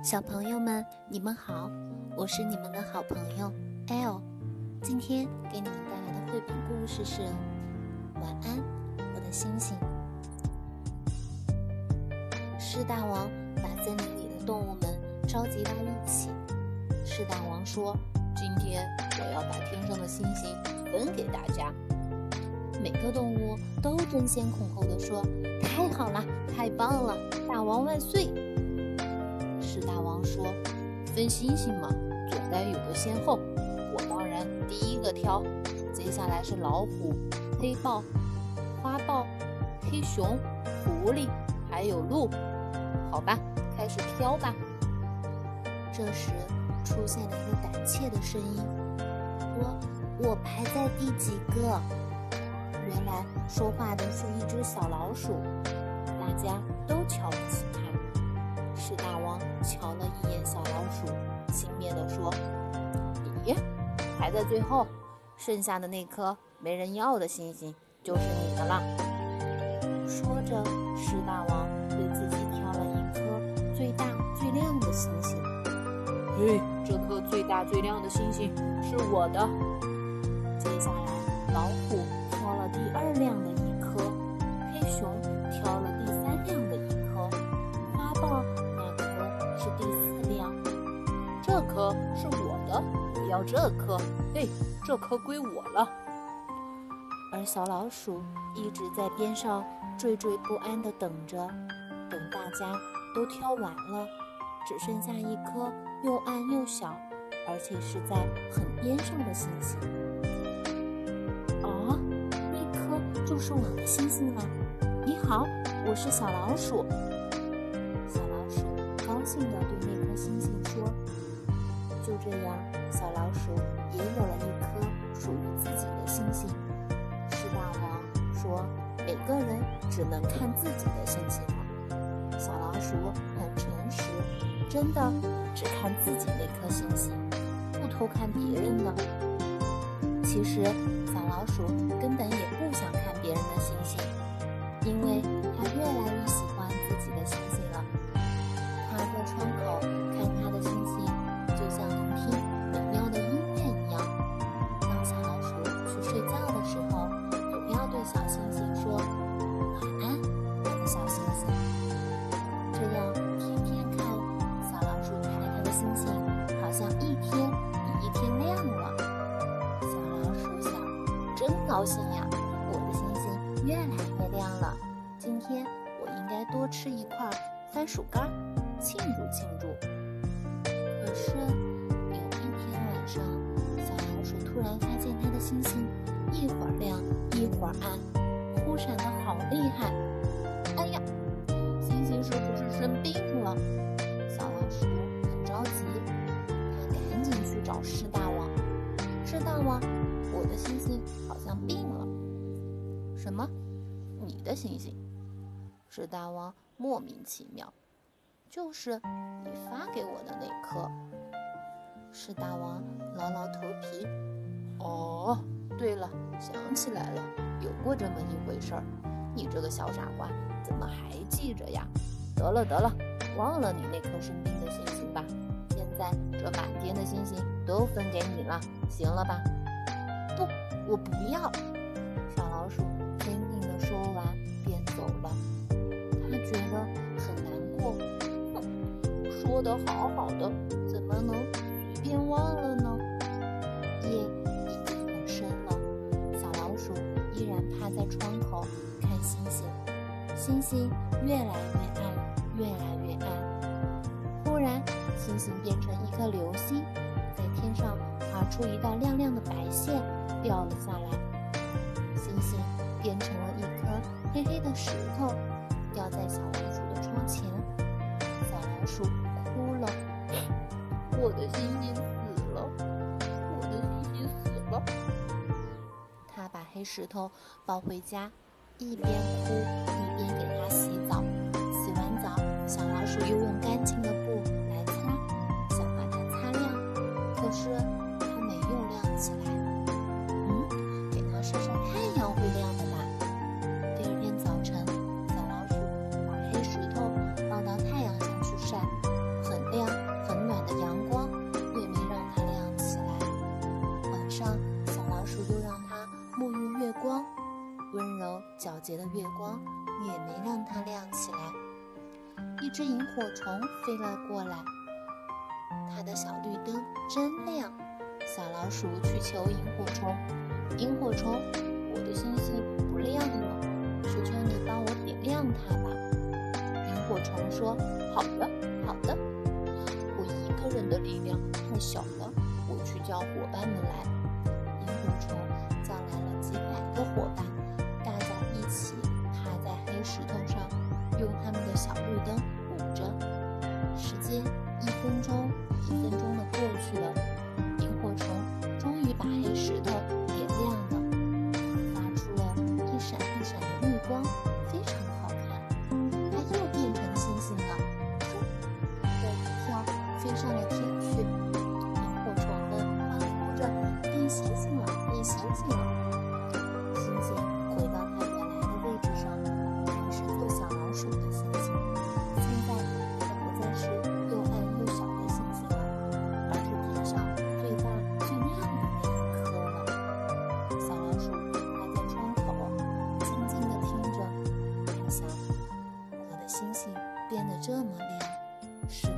小朋友们，你们好，我是你们的好朋友 L。今天给你们带来的绘本故事是《晚安，我的星星》。狮大王把森林里的动物们召集到一起。狮大王说：“今天我要把天上的星星分给大家。”每个动物都争先恐后地说：“太好了，太棒了，大王万岁！”狮大王说：“分星星嘛，总该有个先后。我当然第一个挑。接下来是老虎、黑豹、花豹、黑熊、狐狸，还有鹿。好吧，开始挑吧。”这时出现了一个胆怯的声音：“我，我排在第几个？”原来说话的是一只小老鼠，大家都瞧不起它。是大王瞧了一眼小老鼠，轻蔑地说：“你排在最后，剩下的那颗没人要的星星就是你的了。”说着，狮大王对自己挑了一颗最大最亮的星星。嘿，这颗最大最亮的星星是我的。接下来，老虎挑了第二亮的一颗，黑熊这颗。嘿，这颗归我了。而小老鼠一直在边上惴惴不安地等着，等大家都挑完了，只剩下一颗又暗又小，而且是在很边上的星星。哦，那颗就是我的星星了。你好，我是小老鼠。小老鼠高兴地对那颗星星说。就这样，小老鼠也有了一颗属于自己的星星。狮大王说：“每个人只能看自己的星星了。”小老鼠很诚实，真的只看自己那颗星星，不偷看别人的。其实，小老鼠根本也不想的星星，好像一天比一天亮了。小老鼠想：“真高兴呀，我的星星越来越亮了。今天我应该多吃一块番薯干，庆祝庆祝。”可是有一天晚上，小老鼠突然发现它的星星一会儿亮一会儿暗，忽闪的好厉害！星星？是大王莫名其妙。就是你发给我的那颗，是大王挠挠头皮。哦，对了，想起来了，有过这么一回事儿。你这个小傻瓜，怎么还记着呀？得了得了，忘了你那颗生病的星星吧。现在这满天的星星都分给你了，行了吧？不，我不要。小老鼠说完，便走了。他觉得很难过。哼说的好好的，怎么能随便忘了呢？夜已经很深了，小老鼠依然趴在窗口看星星，星星越来越暗，越来越暗。忽然，星星变成一颗流星，在天上划出一道亮亮的白线，掉了下来。星星变成了一黑黑的石头，掉在小老鼠的窗前。小老鼠。哭了，我的星星死了，我的星星死了。他把黑石头抱回家，一边哭一边给它洗澡。皎洁的月光也没让它亮起来。一只萤火虫飞了过来，它的小绿灯真亮。小老鼠去求萤火虫：“萤火虫，我的星星不亮了，求求你帮我点亮它吧。”萤火虫说：“好的，好的。我一个人的力量太小了，我去叫伙伴们来。”一把黑石头点亮了，发出了一闪一闪的绿光，非常好看。它又变成星星了，蹦一跳飞上了天去。萤火虫们欢呼着：“变星星了，变星星了！”变得这么亮是